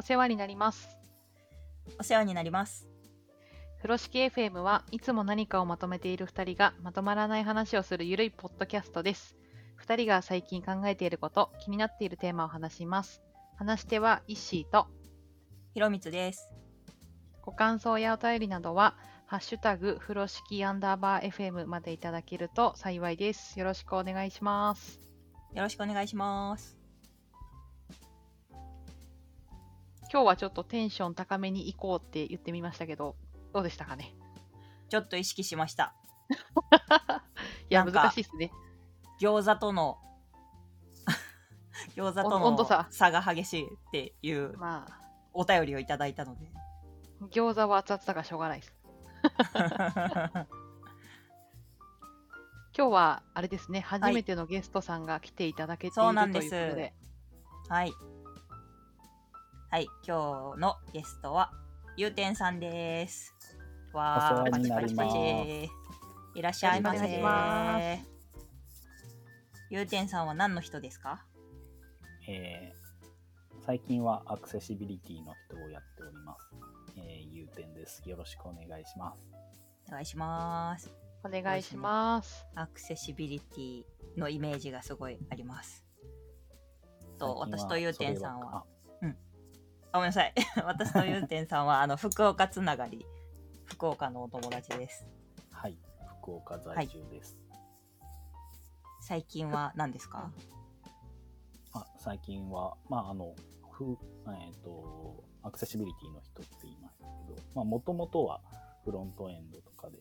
お世話になります。お世話になります。風呂敷 FM はいつも何かをまとめている2人がまとまらない話をするゆるいポッドキャストです。2人が最近考えていること、気になっているテーマを話します。話し手はイッシーと、ひろみつです。ご感想やお便りなどは、ハッシュタグ風呂敷アンダーバー FM までいただけると幸いです。よろしくお願いします。よろしくお願いします。今日はちょっとテンション高めに行こうって言ってみましたけど、どうでしたかね？ちょっと意識しました。いや、難しいですね。餃子との 餃子との差差が激しいっていうまあ、お便りをいただいたので。餃子は熱々だからしょうがないです。今日はあれですね、初めてのゲストさんが来ていただけているといんですうことで、はい。はい、今日のゲストはゆうてんさんです。わー、お世話にパチパチパチ。いらっしゃいませ。ゆうてんさんは何の人ですか？えー最近はアクセシビリティの人をやっております。えー、ゆうてんです。よろしくお願いします。お願いします。お願いします。アクセシビリティのイメージがすごいあります。と私とゆうてんさんはごめんなさい。私とゆうてんさんはあの福岡つながり、福岡のお友達です。はい、福岡在住です。最近は何ですか？あ最近は、まあ、あの、ふえっ、と、アクセシビリティの人って言いましたけど、まあ、もともとはフロントエンドとかで、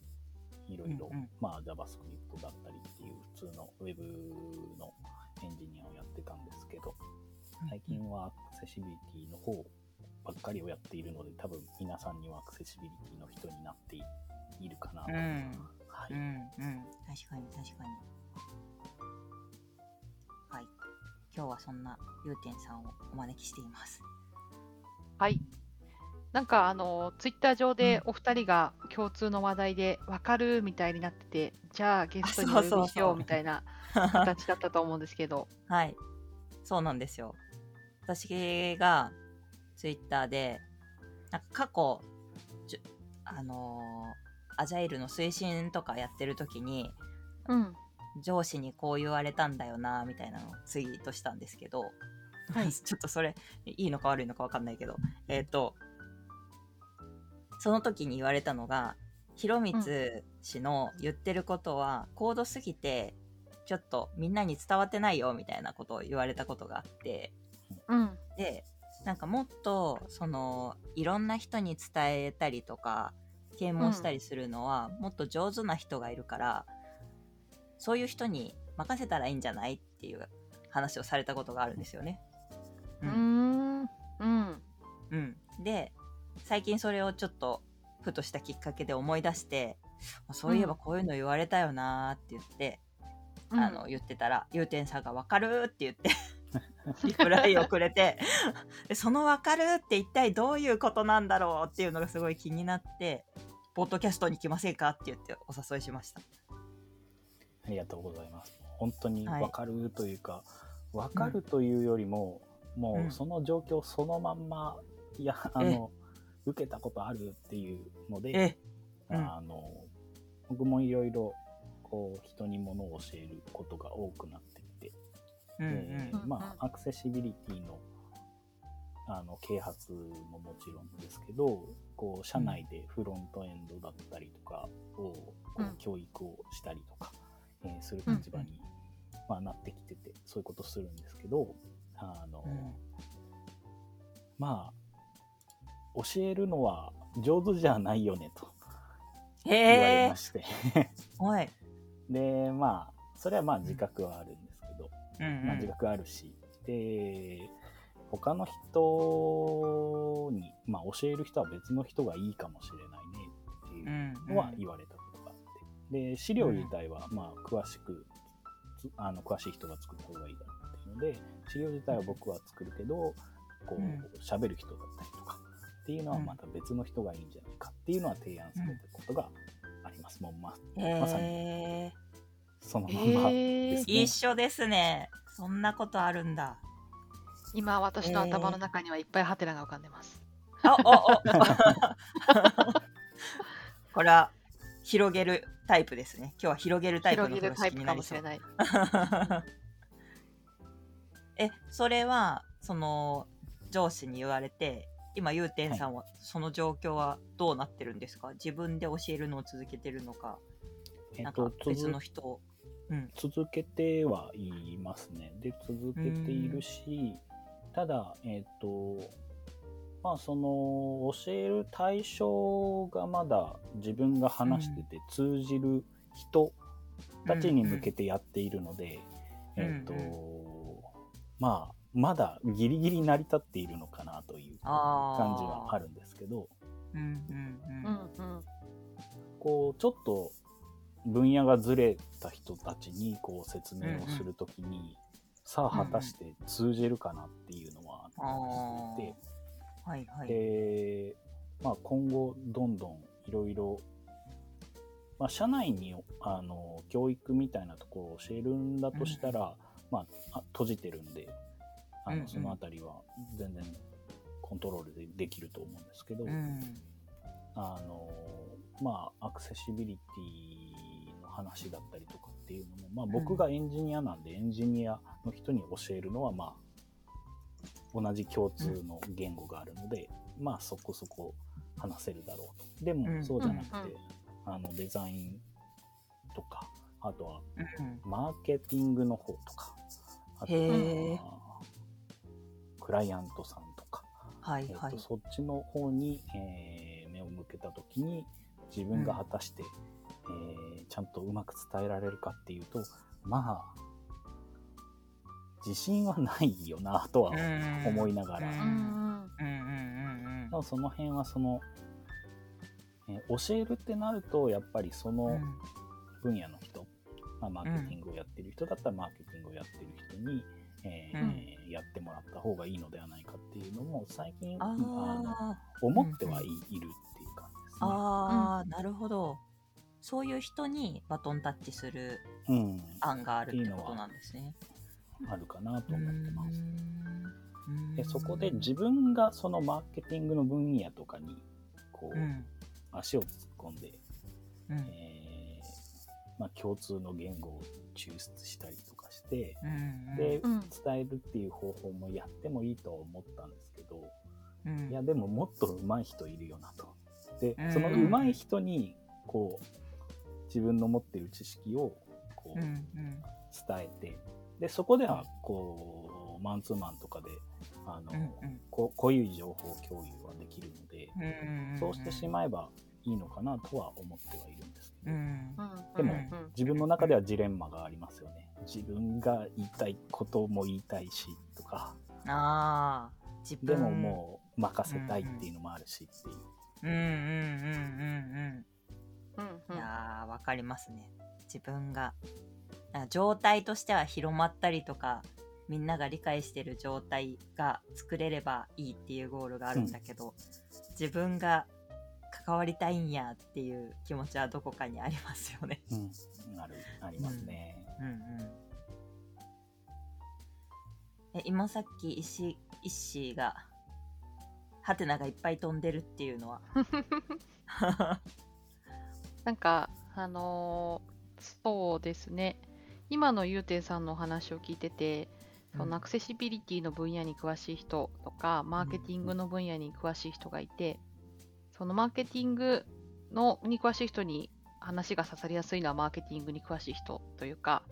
いろいろまあ、JavaScript だったりっていう普通の Web のエンジニアをやってたんですけど、最近はアクセシビリティの方ばっかりをやっているので、多分皆さんにはアクセシビリティの人になっていいるかなと。う。ん。はい、うんうん。確かに確かに。はい。今日はそんなゆうてんさんをお招きしています。はい。なんかあの、ツイッター上でお二人が共通の話題で分かるみたいになってて、じゃあゲストにお呼びしようみたいな形だったと思うんですけど、はい。そうなんですよ。私がツイッターでなんか過去あのーアジャイルの推進とかやってる時にうん。上司にこう言われたんだよなみたいなのをツイートしたんですけど、はい ちょっとそれいいのか悪いのか分かんないけどえっ、とその時に言われたのが広光氏の言ってることは高度すぎてちょっとみんなに伝わってないよみたいなことを言われたことがあってうん。でなんかもっとそのいろんな人に伝えたりとか啓蒙したりするのは、もっと上手な人がいるからそういう人に任せたらいいんじゃないっていう話をされたことがあるんですよね。うーん。うん。うん、で最近それをちょっとふとしたきっかけで思い出してそういえばこういうの言われたよなーって言って、うんあの言ってたら「ゆうてんさんが分かる?」って言ってリプライをくれてでその「分かる?」って一体どういうことなんだろうっていうのがすごい気になって「ポッドキャストに来ませんか?」って言ってお誘いしました。ありがとうございます。本当にはい分かるというか、分かるというよりも、もうんうその状況そのまんま、いや、あの、受けたことあるっていうので、えうんあの、僕もいろいろ、こう、人に物を教えることが多くなっうんまあ、アクセシビリティの、あの、啓発ももちろんですけど、こう、社内でフロントエンドだったりとかを、こうん。う、教育をしたりとか、えーするうん立場に、まあ、なってきてて、そういうことするんですけど、あの、うん。まあ、教えるのは上手じゃないよね、とへ言われえまして。はい、で、まあ、それはまあ自覚はあるんまあ、自覚あるし、で、他の人に、まあ、教える人は別の人がいいかもしれないねっていううんのは言われたことがあって、で、資料自体は、まあ、詳しく、つあの詳しい人が作った方がいいだろうっていうので、資料自体は僕は作るけど、こうん。う、喋る人だったりとかっていうのはまた別の人がいいんじゃないかっていうのは提案されたことがあります。もうままさに。へえそのまへまーですね。一緒ですねそんなことあるんだ今、私の頭の中にはいっぱいハテナが浮かんでます。あおお これは広げるタイプですね。今日は広げるタイプの広げるタイプ風呂敷になりそうかもしれ。ない。え、それは、その、上司に言われて、今、ゆうてんさんは、その状況はどうなってるんですか？自分で教えるのを続けてるのか、なんかえっと、別続の人を。うん。続けてはいますね。で、続けているし、ただ、えっ、と、まあ、その、教える対象がまだ自分が話してて通じる人たちに向けてやっているので、うんえっ、と、うまあ、まだギリギリ成り立っているのかなという。感じはあるんですけど、うんうんううん。んうん。こうちょっと分野がずれた人たちにこう説明をするときに、さあ果たして通じるかなっていうのはあって、はいはい。で、まあ、今後どんどんいろいろ、まあ、社内にあの教育みたいなところを教えるんだとしたら、まあ、あ閉じてるんであうんうん。のそのあたりは全然コントロールでできると思うんですけど、うん。あのまあアクセシビリティの話だったりとかっていうのも、まあ、僕がエンジニアなんで、エンジニアの人に教えるのはまあ同じ共通の言語があるので、まあそこそこ話せるだろうと。でもうん。そうじゃなくて、あのデザインとかあとはうん。マーケティングの方とかあとはクライアントさんとかえっはい。はいと。そっちの方に、えー目を向けた時に自分が果たして、えーちゃんとうまく伝えられるかっていうとまあ自信はないよなとは思いながら、うんうんうん。うんうんでもその辺はその、えー教えるってなるとやっぱりそのうんうん。分野の人、まあ、マーケティングをやってる人だったらマーケティングをやってる人に、えーやってもらった方がいいのではないかっていうのも最近ああのあ。思ってはい,、いるっていう感じですね。ああ、なるほど。そういう人にバトンタッチするうん、案があるってことなんですね。あるかなと思ってます。でそこで自分がそのマーケティングの分野とかにこう、うん。足を突っ込んで、うん。えーまあ、共通の言語を抽出したりとかして、うんで、うん。伝えるっていう方法もやってもいいとは思ったんですけど、うん。いやでももっと上手い人いるよなと。でうん。その上手い人にこう自分の持ってる知識をこううんうん。伝えて。でそこではこうマンツーマンとかであの、うんうん。こうこういう情報共有はできるので、うんうんそうしてしまえばいいのかなとは思ってはいるんですけど、うん。うんでもうん自分の中ではジレンマがありますよね。自分が言いたいことも言いたいしとか。ああ自分。でももう任せたいっていうのもあるしっていう。うんうんうんうんうんううん。んいやーわかりますね。自分があ状態としては広まったりとかみんなが理解してる状態が作れればいいっていうゴールがあるんだけど、自分が関わりたいんやっていう気持ちはどこかにありますよね。うん、あるありますね。うんうん、え今さっき石石がハテナがいっぱい飛んでるっていうのは？なんか、あのーそうですね。今のゆうていさんのお話を聞いてて、そのアクセシビリティの分野に詳しい人とか、マーケティングの分野に詳しい人がいて、そのマーケティングのに詳しい人に話が刺さりやすいのはマーケティングに詳しい人というか、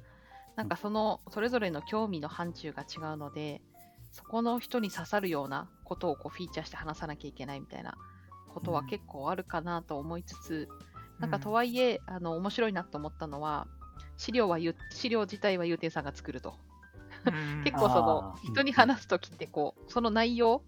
なんかそのそれぞれの興味の範疇が違うので、そこの人に刺さるようなことをこうフィーチャーして話さなきゃいけないみたいなことはうん結構あるかなと思いつつ、なんかとは、はいえ、あの面白いなと思ったのは、資料はゆ資料自体はゆうていさんが作ると。うん。結構その人に話すときってこう、その内容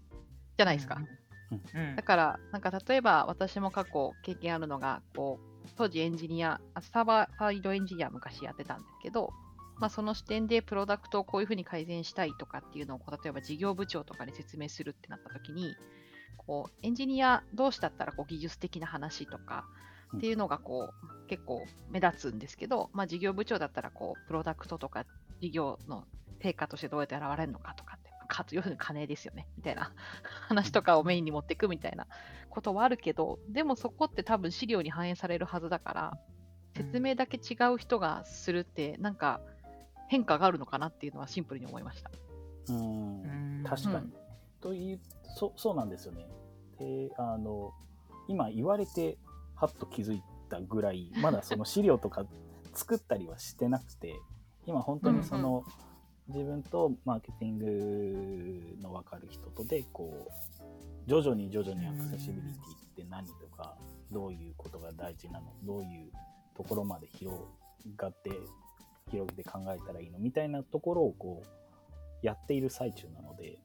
じゃないですか。うんだから、なんか例えば私も過去経験あるのが、こう、当時エンジニア、あサーバーサイドエンジニア昔やってたんですけど、まあ、その視点でプロダクトをこういうふうに改善したいとかっていうのをこう例えば事業部長とかに説明するってなった時にこうエンジニア同士だったらこう技術的な話とかっていうのがこう結構目立つんですけど、まあ、事業部長だったらこうプロダクトとか事業の成果としてどうやって現れるのかとかって発、要するに金ですよね、みたいな話とかをメインに持っていくみたいなことはあるけど、でもそこって多分資料に反映されるはずだから、説明だけ違う人がするって、なんか変化があるのかなっていうのはシンプルに思いました。うんうん確かに。うんというそそうなんですよね。であの今言われてはっと気づいたぐらいまだその資料とか作ったりはしてなくて今本当にその、自分とマーケティングの分かる人とでこう徐々に徐々にアクセシビリティって何とかどういうことが大事なのどういうところまで広がって広げて考えたらいいのみたいなところをこうやっている最中なので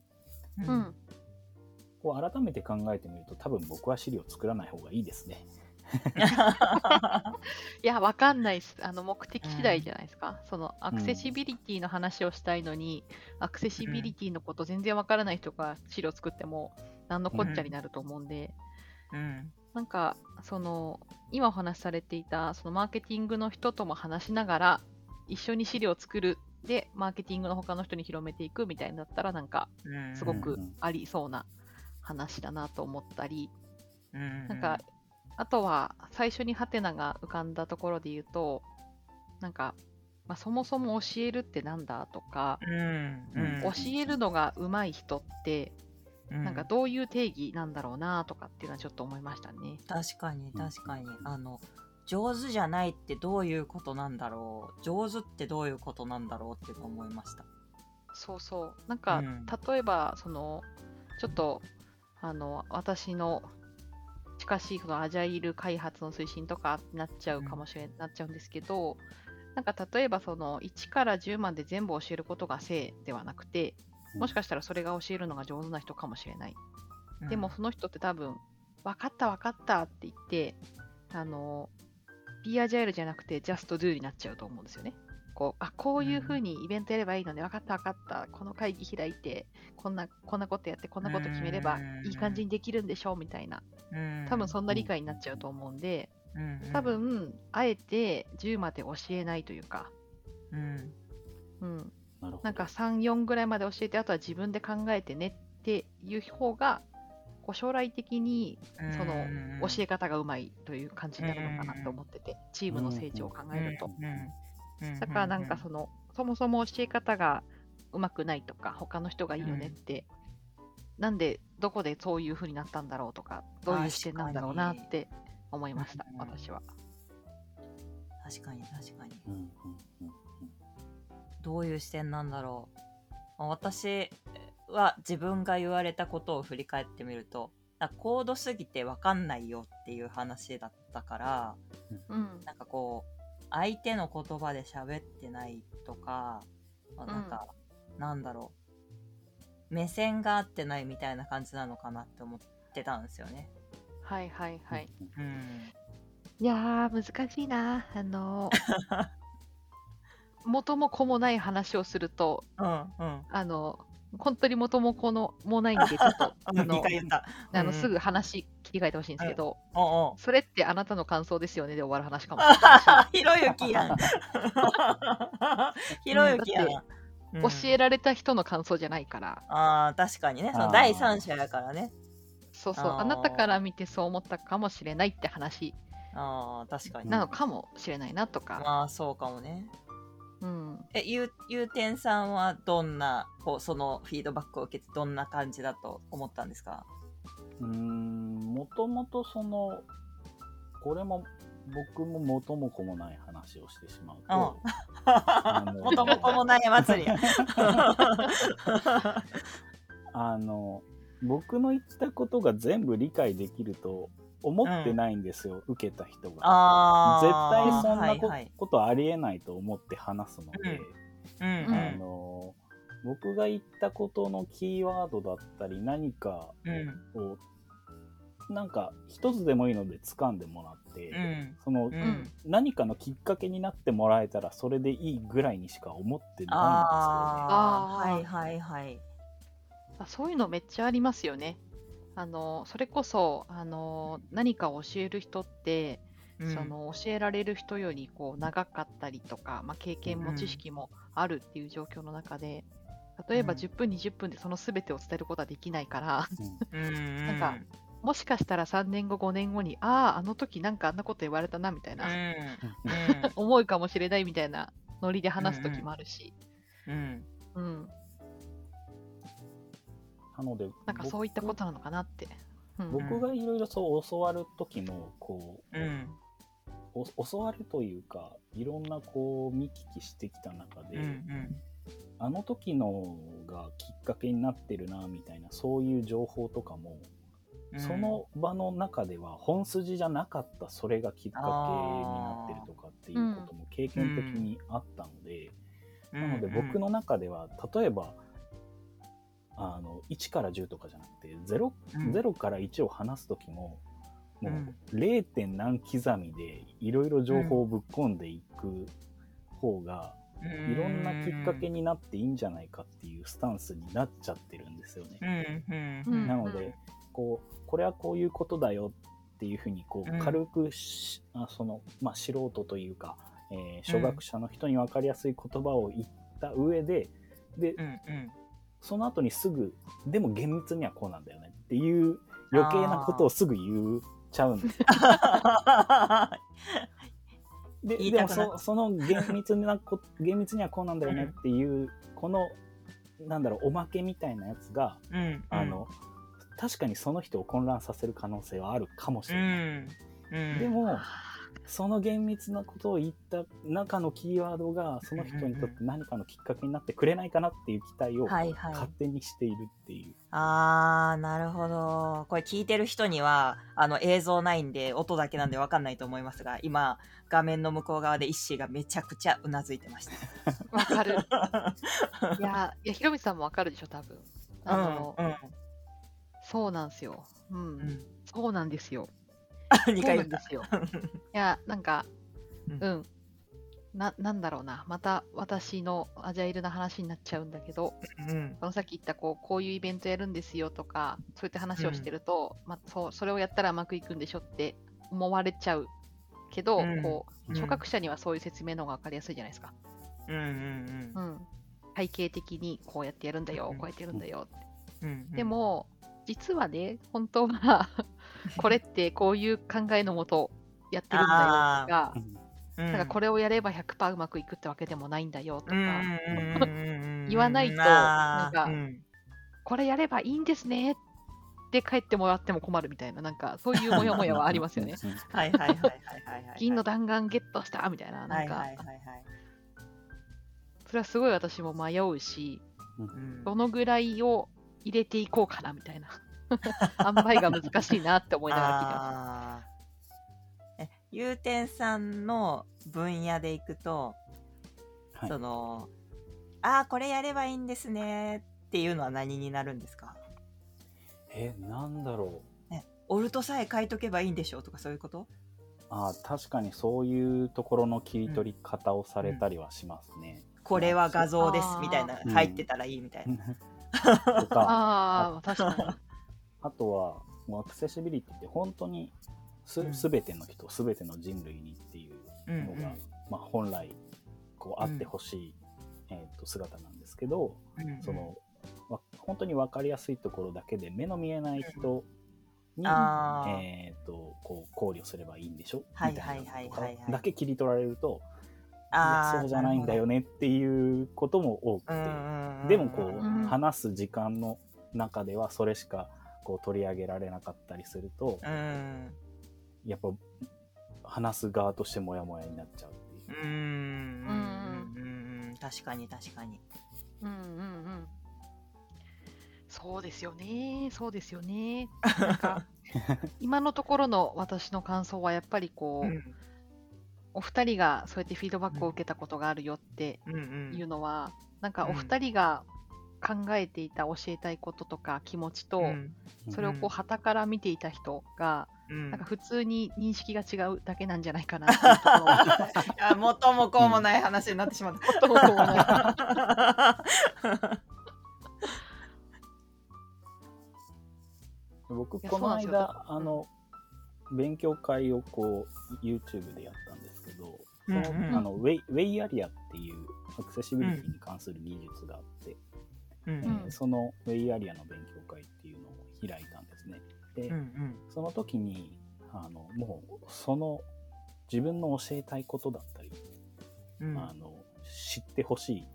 うんうん。こう改めて考えてみると多分僕は資料作らない方がいいですね。いや、わかんないです。あの、目的次第じゃないですか。その、アクセシビリティの話をしたいのに、アクセシビリティのこと全然わからない人が資料作っても、何のこっちゃになると思うんで、うん。なんか、その、今お話しされていた、そのマーケティングの人とも話しながら、一緒に資料を作る。で、マーケティングの他の人に広めていくみたいになったら、なんか、うん。すごくうん。うんありそうな話だなと思ったり、うん。なんか、あとは最初にハテナが浮かんだところで言うと、なんか、まあ、そもそも教えるってなんだとか、うんうん。教えるのが上手い人って、うん。なんかどういう定義なんだろうなとかっていうのはちょっと思いましたね。確かに確かに。あの上手じゃないってどういうことなんだろう。上手ってどういうことなんだろうっていうのを思いました。そうそう。なんか、うん。例えば、その、ちょっと、あの、私の近しいそのアジャイル開発の推進とかになっちゃうかもしれ、なっちゃうんですけど、なんか例えばその1から10まで全部教えることが正ではなくて、もしかしたらそれが教えるのが上手な人かもしれない。でもその人って多分、分かった分かったって言って、あの、Be Agile じゃなくて Just Do になっちゃうと思うんですよね。こう、あ、こういうふうにイベントやればいいので、分かった分かった、この会議開いて、こんな、こんなことやって、こんなこと決めればうんいい感じにできるんでしょうみたいな、うん。多分そんな理解になっちゃうと思うんで、うん多分、あえて10まで教えないというか、うん。うん、なるほど。なんか3、4ぐらいまで教えて、あとは自分で考えてねっていう方が、こう将来的にそのうん教え方がうまいという感じになるのかなと思ってて、チームの成長を考えると。うんうんだからなんかその、そもそも教え方がうまくないとか、他の人がいいよねって、なんで、どこでそういう風になったんだろうとか、どういう視点なんだろうなって思いましたう、ん私は。確かに確かに。うんうんうんどういう視点なんだろう。まあ私は自分が言われたことを振り返ってみると高度すぎて分かんないよっていう話だったからうん。なんかこう相手の言葉で喋ってないとか、まあなんか、なんだろう目線が合ってないみたいな感じなのかなって思ってたんですよね。はいはいはい。うん、いやー、難しいな。あのー、元も子もない話をすると、うん、うん。あの、本当に元も子のもないんで、ちょっと、あ あのの2回言った。あのうんすぐ話切り替えてほしいんですけど、おうおうそれってあなたの感想ですよね？で終わる話かもしれないし。ひろゆきやん。ひろゆきやん。教うんえられた人の感想じゃないから、ああ、確かにね。その第三者やからね。そうそう、あなたから見てそう思ったかもしれないって話ああ、確かに。なのかもしれないなとか、まあ、そうかもね。うん、え、ゆう、ゆうてんさんはどんな、こう、そのフィードバックを受けてどんな感じだと思ったんですか？うーんもともとそのこれも僕も元も子もない話をしてしまうと、あのもともともない祭りや。あの僕の言ったことが全部理解できると思ってないんですよ、受けた人が。あ絶あ。対そんなこ,、はいはいことありえないと思って話すので、うんうんあの僕が言ったことのキーワードだったり何かうん。をなんか一つでもいいので掴んでもらって、うん。その、うん。何かのきっかけになってもらえたらそれでいいぐらいにしか思ってないんですよね。あはいはいはい。あそういうのめっちゃありますよね。あのそれこそあの何かを教える人って、うんその教えられる人よりこう長かったりとか、まあ、経験もうん知識もあるっていう状況の中で、例えばうん10分、20分でその全てを伝えることはできないから、うんなんかもしかしたら3年後、5年後に、ああ、あの時なんかあんなこと言われたなみたいな、うん 思うかもしれないみたいなノリで話す時もあるし、うん。うん、なので、なんかそういったことなのかなって。うん。僕僕がいろいろそう教わる時も、こう、うん。お教わるというか、いろんなこう見聞きしてきた中で、うんあの時のがきっかけになってるなみたいなそういう情報とかも、うんその場の中では本筋じゃなかったそれがきっかけになってるとかっていうことも経験的にあったので、なので僕の中では例えばあの1から10とかじゃなくて 0, うん。0から1を話す時ももうん。う 0. 点何刻みでいろいろ情報をぶっ込んでいく方がうん。いろんなきっかけになっていいんじゃないかっていうスタンスになっちゃってるんですよね。うん。うんうん。なのでこうこれはこういうことだよっていうふうにこうん。う軽くし、あそのまあ、素人というか、えー初学者の人に分かりやすい言葉を言った上でで、うんうん。その後にすぐでも厳密にはこうなんだよねっていう余計なことをすぐ言っちゃうん ですよ。ででもそその厳密なこ厳密にはこうなんだよねっていう、このなんだろうおまけみたいなやつが、うん。あの確かにその人を混乱させる可能性はあるかもしうれない。んうんでもその厳密なことを言った中のキーワードがその人にとって何かのきっかけになってくれないかなっていう期待をはいはい勝手にしているっていう。あーなるほどこれ聞いてる人にはあの映像ないんで音だけなんで分かんないと思いますが今画面の向こう側でイッシーがめちゃくちゃうなずいてましたわかる。いや、いや、ひろみさんもわかるでしょ、多分。あの、うんそうなんですよ。うん、うんそうなんですよ。2そう回言ったですよ。いや、なんか、うんうん。な、なんだろうな。また私のアジャイルな話になっちゃうんだけど、うんこのさっき言ったこう、こういうイベントやるんですよとか、そういった話をしてると、まあ、そう、それをやったらうまくいくんでしょって思われちゃうけど、うんこう、うん初学者にはそういう説明の方が分かりやすいじゃないですか。うんうんうん。体系的にこうやってやるんだよ、うんこうやってやるんだよってうんでも、実はね、本当は これってこういう考えのもとやってるんだよとか、うんなんかこれをやれば100%うまくいくってわけでもないんだよとか、言言わないとなんかこれやればいいんですねって帰ってもらっても困るみたいな、なんかそういうモヤモヤはありますよね。うん。はいはいはいはいはいはい。銀の弾丸ゲットしたみたいな、なんか。それはすごい私も迷うし、うんどのぐらいを入れていこうかなみたいな。塩梅が難しいなって思いながら聞いてまあーえゆうてんさんの分野でいくと、はいそのああこれやればいいんですねっていうのは何になるんですか？え、なんだろう。オルトさえ書いとけばいいんでしょうとかそういうこと？あー確かにそういうところの切り取り方をされたりはしますね。これは画像ですみたいなうん入ってたらいいみたいな。とか、ああ、確かに。あとは、もうアクセシビリティって本当にすべての人、すべての人類にっていうのが、うんうん。まあ、本来こうあってほしい、えー、と姿なんですけど、うんそのわ本当に分かりやすいところだけで目の見えない人に、あー。えー、とこう考慮すればいいんでしょ？はいみたいなはいはい。のとかはいはいだけ切り取られると、いあーやそうじゃないんだよねっていうことも多くて、でもこう、うん話す時間の中ではそれしかこう取り上げられなかったりすると、うんやっぱ話す側としてモヤモヤになっちゃうっていうう。んうんうんうん確かに確かに。うんうんうん。そうですよね。そうですよね。なんか 今のところの私の感想はやっぱりこう、うんお二人がそうやってフィードバックを受けたことがあるよってうんうん。いうのは、なんかうん。お二人が考えていた教えたいこととか気持ちと、うん。それをこう旗から見ていた人が、うん。なんか普通に認識が違うだけなんじゃないかなっていうところは あ元も子もない話になってしまった。元も子もない。僕いやこの間あの勉強会をこう YouTube でやったんですけど、そのうんうん。あのウェイウェイアリアっていうアクセシビリティに関する技術があって、うんえーそのウェイアリアの勉強会っていうのを開いたんですね。で、うんうん。その時にあのもうその自分の教えたいことだったり、うん。あの知ってほしい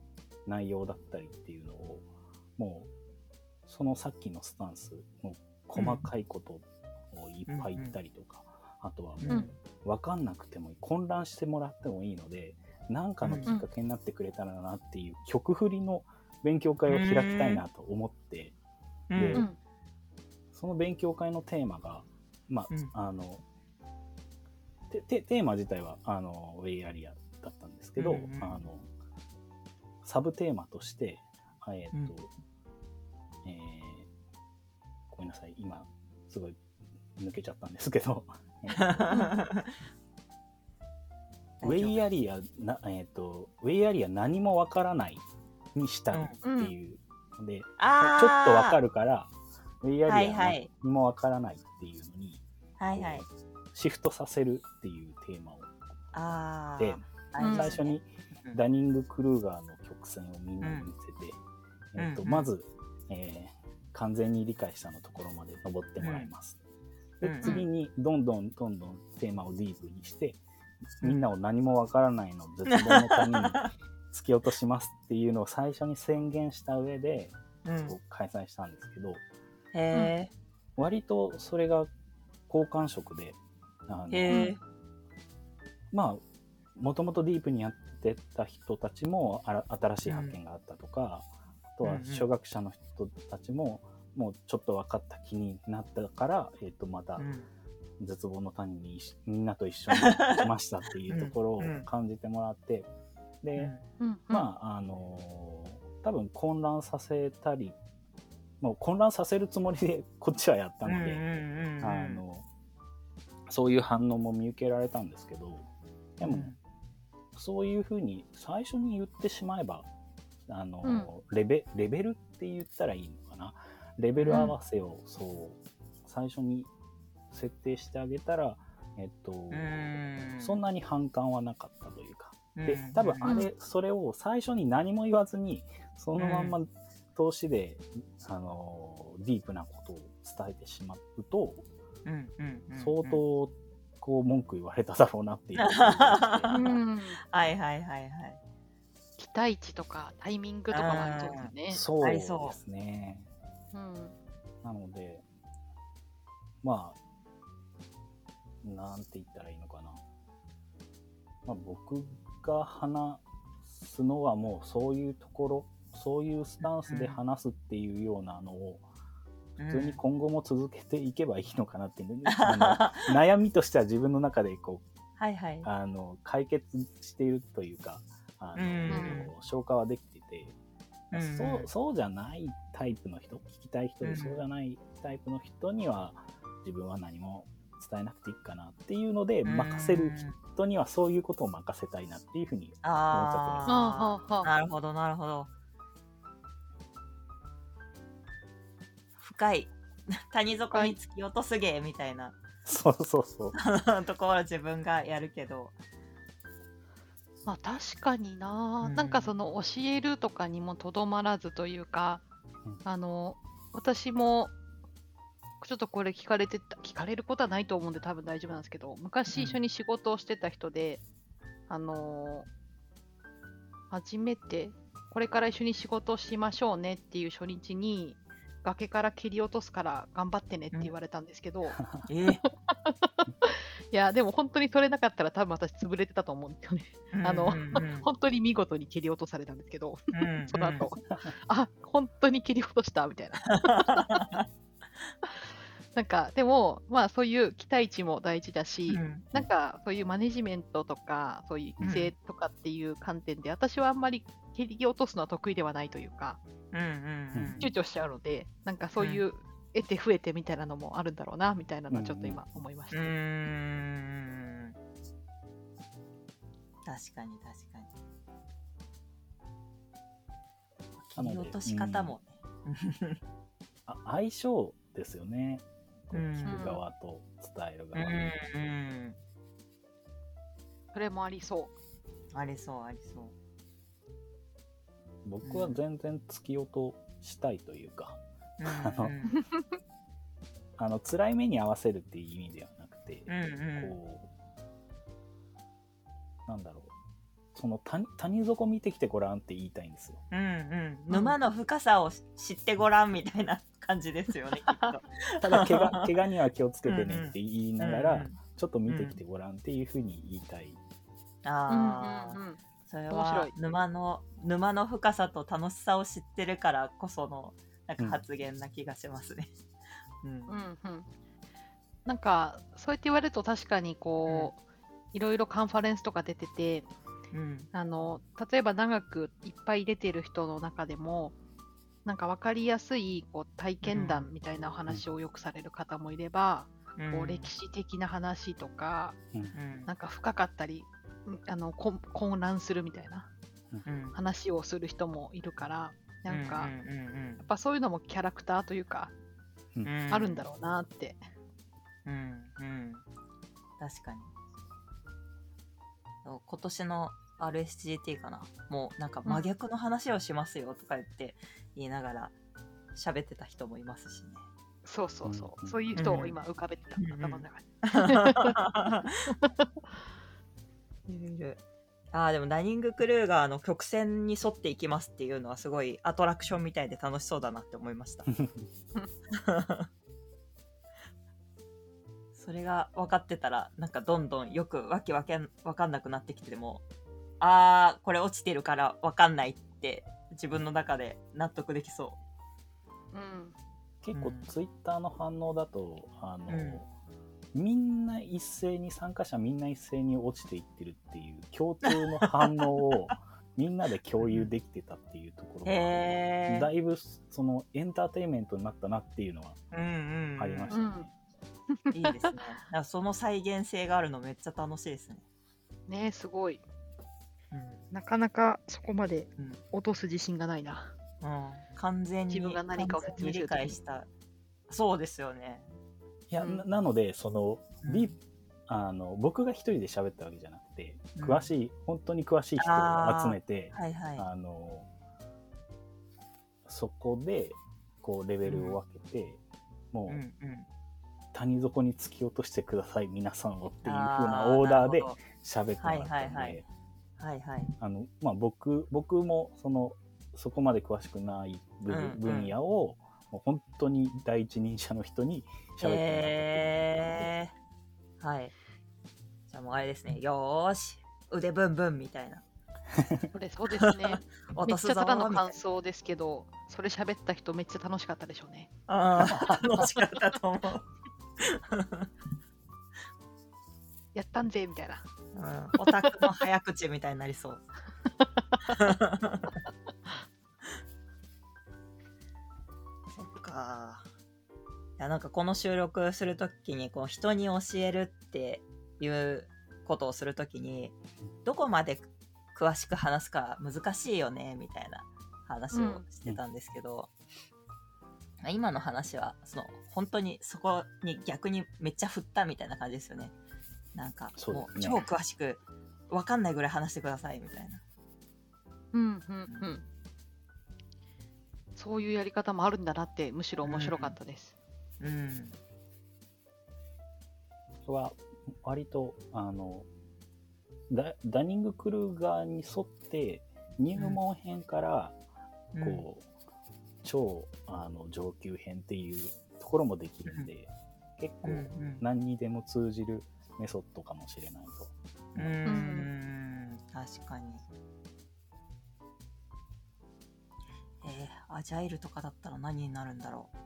内容だったりっていうのをもうそのさっきのスタンスの細かいことをいっぱい言ったりとか、あとはうん。もう分かんなくても混乱してもらってもいいので何かのきっかけになってくれたらなっていう曲振りの勉強会を開きたいなと思って、うん。でうん。その勉強会のテーマが、まあ、うん。あの、ててテーマ自体は、あの、ウェイアリアだったんですけど、うんうん。あの、サブテーマとして、えっ、と、えーごめんなさい、今、すごい抜けちゃったんですけど、えー ウェイアリアな、えっ、と、ウェイアリア何もわからないにしたいっていう。ので、あちょっとわかるから、ウェイアリア何もわからないっていうのに、はいはい。シフトさせるっていうテーマを。ああでうん最初にうん。ダニング・クルーガーの曲線をみんなに見せて、うん。えっとうんまず、えー完全に理解したのところまで登ってもらいます。うんで次にどんどんどんどんテーマをディープにして、うん。みんなを何もわからないの絶望の谷に突き落としますっていうのを最初に宣言した上で、うん。開催したんですけど、へ割とそれが好感触で、あのまあ、もともとディープにやってた人たちもあら新しい発見があったとか、あとはうんうん。初学者の人たちも、もうちょっと分かった気になったから、えっ、と、またうん。絶望の谷にみんなと一緒に来ましたっていうところを感じてもらって、で、うん。まあ、あのー多分混乱させたり、もう混乱させるつもりで こっちはやったので、あのそういう反応も見受けられたんですけどでも、うん。そういうふうに最初に言ってしまえばあの、うん。レベレベルって言ったらいいのかな？レベル合わせをそう最初に設定してあげたら、えっとうん。そんなに反感はなかったというか。うん。で多分あれ、それを最初に何も言わずにそのまんま投資で、あのディープなことを伝えてしまうと、相当こう文句言われただろうなっていう。はいはいはいはい。期待値とかタイミングとかもありそうですね。そうでありそうすねうん。なのでまあなんて言ったらいいのかな、まあ、僕が話すのはもうそういうところそういうスタンスで話すっていうようなのを普通に今後も続けていけばいいのかなっていう、あの 悩みとしては自分の中でこうはいはい。あの解決しているというかあの、うん。消化はできてて、うん。そうそうじゃないタイプの人聞きたい人でうん。そうじゃないタイプの人には自分は何も伝えなくていいかなっていうので任せる人にはそういうことを任せたいなっていうふうにあはあはあはああなるほどなるほど。深い。谷底に突き落とす芸みたいな。そうそうそう。ところを自分がやるけど。まあ確かにな、うん。なんかその教えるとかにもとどまらずというか、うんあの私もちょっとこれ聞かれてた聞かれることはないと思うんで多分大丈夫なんですけど昔一緒に仕事をしてた人で、あの初めてこれから一緒に仕事をしましょうねっていう初日に崖から蹴り落とすから頑張ってねって言われたんですけど、いえやでも本当に取れなかったら多分私潰れてたと思うんですよね。あのうんうん。うん 本当に見事に蹴り落とされたんですけど、うん。その後、あ本当に蹴り落としたみたいな。なんか、でも、まあそういう期待値も大事だし、うん。なんかそういうマネジメントとか、そういう育成とかっていう観点で、私はあんまり蹴り落とすのは得意ではないというか、うんうんうん。躊躇しちゃうので、なんかそういう得て増えてみたいなのもあるんだろうな、みたいなのはちょっと今思いました。うーん。確かに確かに。切り落とし方もね。あ相性ですよねこううん。聞く側と伝えるうん側、うん。それもありそう。ありそうありそう。僕は全然突き落としたいというか、うんの あの辛い目に合わせるっていう意味ではなくて、うんうん。こう、なんだろう、その谷谷底見てきてごらんって言いたいんですよ。うんうん。沼の深さを知ってごらんみたいな感じですよね、きっと。ただ怪我、怪我には気をつけてねって言いながら、うんうんちょっと見てきてごらんっていうふうに言いたい。ああ、うんうんうん。それ面白はい。沼の沼の深さと楽しさを知ってるからこそのなんか発言な気がしますね。うん。うん。うんなんかそうやって言われると確かにこう、いろいろカンファレンスとか出ててうん。あの例えば長くいっぱい出てる人の中でもなんか分かりやすいこう体験談みたいなお話をよくされる方もいれば、こう歴史的な話とかうん。なんか深かったりんあのこ混乱するみたいなうん。話をする人もいるからなんか、うんうんやっぱそういうのもキャラクターというか、うん。うんあるんだろうなって。うんうん。確かに。今年の RSGT かなもうなんか真逆の話をしますよとか言って言いながら喋ってた人もいますしね。そうそうそう、うんそういう人を今浮かべてた、うん頭の中に。いるいる。ああ、でもダニング・クルーガーの曲線に沿っていきますっていうのはすごいアトラクションみたいで楽しそうだなって思いました。それが分かってたら、なんかどんどんよくわけわけんわかんなくなってきても、あー、これ落ちてるからわかんないって自分の中で納得できそうん結構うんツイッターの反応だと、あの、うんみんな一斉に参加者みんな一斉に落ちていってるっていう共通の反応を みんなで共有できてたっていうところう。が。だいぶそのエンターテインメントになったなっていうのはうんうんうんありましたね。いいですね。その再現性があるのめっちゃ楽しいですね。ねえすごい。うん。なかなかそこまでうん。落とす自信がないな。うん、完全に自分が何かを説明理解した。そうですよね。いや、うん。ななのでその、うん。リあの僕が一人で喋ったわけじゃなくて、うん。詳しい本当に詳しい人を集めて、はいはい。あのそこでこうレベルを分けて、もう、うんうん。谷底に突き落としてください皆さんをっていう風あなオーダーで喋ってもらったんで、はいはいはいはい。はいあのまあ、僕僕もそのそこまで詳しくない部,、うんうん。分野をもう本当に第一人者の人に喋ってもらったっていうへー。はい。じゃあもうあれですね。よーし。腕ブンブンみたいな。それそうですね。落めっちゃただの感想ですけど、それ喋った人めっちゃ楽しかったでしょうね。なうん楽しかったと思う、やったんぜみたいな。うん、オタクの早口みたいになりそう。そっか。いやなんかこの収録するときにこう人に教えるっていうことをするときにどこまで詳しく話すか難しいよねみたいな話をしてたんですけど、今の話はその本当にそこに逆にめっちゃ振ったみたいな感じですよねなんかもう超詳しく分かんないぐらい話してくださいみたいな。うんうんうん。そういうやり方もあるんだなって、むしろ面白かったです。うん。それは割とあのダダニング・クルーガーに沿って入門編からこう、超あの上級編っていうところもできるん。で、結構うん。うん。何にでも通じるメソッドかもしれないと。うん。うん。確かに。えー、アジャイルとかだったら何になるんだろう。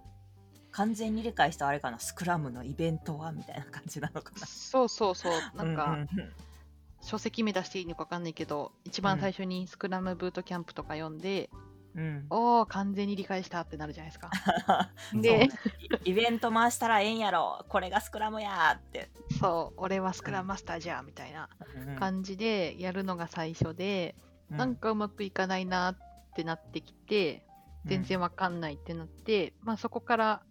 完全に理解したあれかな。スクラムのイベントはみたいな感じなのかな。そうそうそう。なんか、うう書籍名出していいのか分かんないけど、一番最初にスクラムブートキャンプとか読んで、うん。おー、完全に理解したってなるじゃないですか。でイイベント回したらええんやろ。これがスクラムやーって、そう、俺はスクラムマスターじゃんみたいなうん。感じでやるのが最初で、うん。なんかうまくいかないなってなってきて、全然わかんないってなって、まあそこから、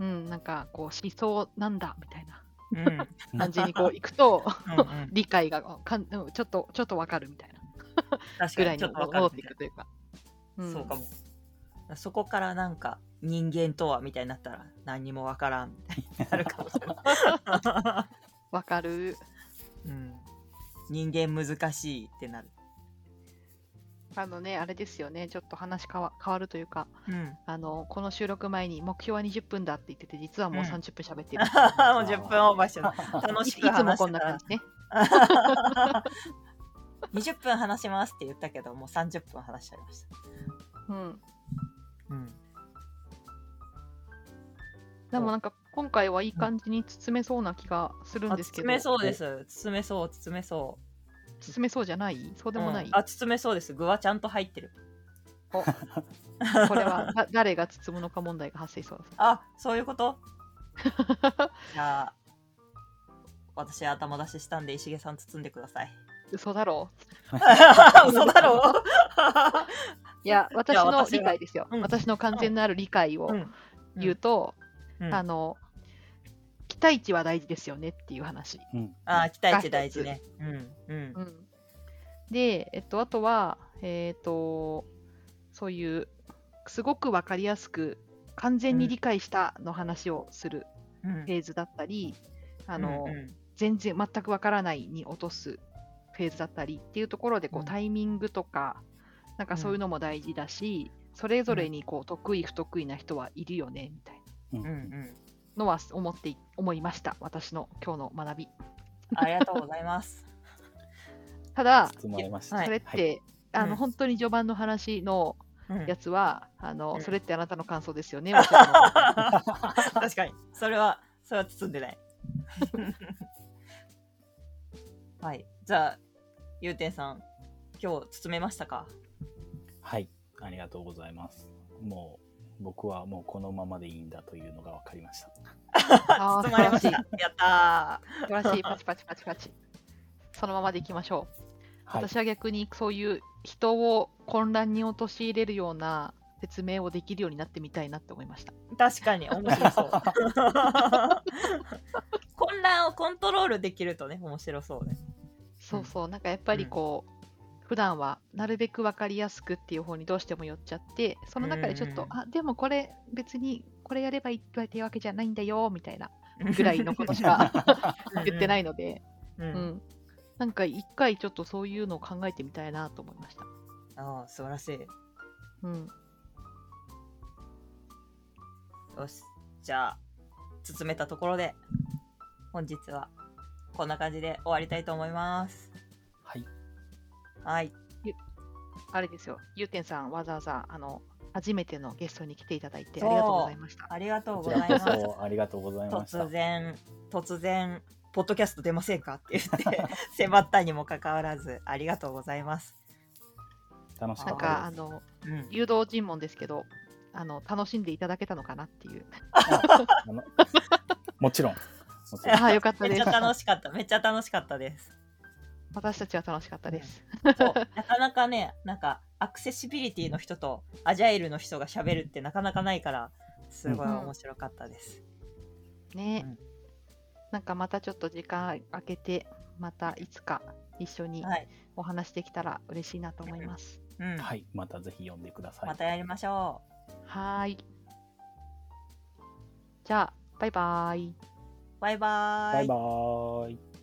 うん、なんかこう思想なんだみたいなうん。う ん感じにこういくと、うんうん。理解がかんうんちょっとちょっとわかるみたいな。確ぐらいにかにちょっとわかる戻っていくというか。んそうかも。そこからなんか人間とはみたいになったら何にもわからんみたいになるかもしれない。わかる。うん、人間難しいってなる。あのね、あれですよね、ちょっと話変わ変わるというか、うん、あの、この収録前に目標は20分だって言ってて、実はもううん30分喋ってる。もう10分オーバーしてる。楽いしくいつもこんな感じね。20分話しますって言ったけど、もう30分話しちゃいました。うん。うん。でもなんか今回はいい感じに包めそうな気がするんあですけど、包めそうです。包めそう、包めそ包めそうじゃない？そうう。でもない、うんあ、包めそうです。具はちゃんと入ってる。これはだ誰が包むのか問題が発生しそうです。あ、そういうこと？じゃあ、私頭出ししたんで石毛さん包んでください。嘘だろ 嘘だろう？いや、私の理解ですよ。うん私の完全なる理解をうん。言うと、うんあの、期待値は大事ですよねっていう話。うん。あ、期待値大事ね。うん。うんう。ん、で、えっと、あとは、えっと、そういう、すごくわかりやすく、完全に理解したの話をするうんフェーズだったり、あの、うんうん全然全くわからないに落とすフェーズだったりっていうところでこう、うんタイミングとかなんかそういうのも大事だし、それぞれにこう得意不得意な人はいるよねみたいなうんうんうん。のは思ってい思いました私の今日の学びありがとうございます。ただ包まれました。はいそれって、あのうん本当に序盤の話のうんやつは、あのうんそれってあなたの感想ですよね 確かに。それは、それは包んでない。はい。じゃあ、ゆうてんさん、今日包めましたか？はい。ありがとうございます。もう、僕はもうこのままでいいんだというのが分かりました。包まれました。素やった晴らしい素晴らしいパチパチパチパチそのままでいきましょうはい。私は逆にそういう人を混乱に陥れるような説明をできるようになってみたいなって思いました。ー確かに、面白そう。混乱をコントロールできるとね、面白そうね。そうそう、なんかやっぱりこう、普段はなるべく分かりやすくっていう方にどうしても寄っちゃって、その中でちょっと、うんあ、でもこれ別にこれやればいいってわけじゃないんだよ、みたいなぐらいのことしか 言ってないいので、う。うんん。なんか一回ちょっとそういうのを考えてみたいなと思いました。ああ、素晴らしい。うん。よし。じゃあ、包めたところで、本日はこんな感じで終わりたいと思います。はい。はい。あれですよ、ゆうてんさんわざわざ、あの、初めてのゲストに来ていただいてありがとうございました。ありがとうございます。そありがとうございました突。然、突然、ポッドキャスト出ませんかって言って、迫ったにもかかわらず、ありがとうございます。楽しかっなんか。あの、うん。誘導尋問ですけど、あの、楽しんでいただけたのかなっていう。もちろん。ああ、よかったですめっちゃ。楽しかった。めっちゃ楽しかったです。私たちは楽しかったです。そうなかなかね、なんか、アクセシビリティの人とアジャイルの人が喋るってなかなかないから、すごい面白かったです。ね、うんなんかまたちょっと時間空けて、またいつか一緒にはい。お話できたら嬉しいなと思います。うん。はい。またぜひ読んでください。またやりましょはーい。じゃあ、バイバーイ。バイバーイ。バイバーイ。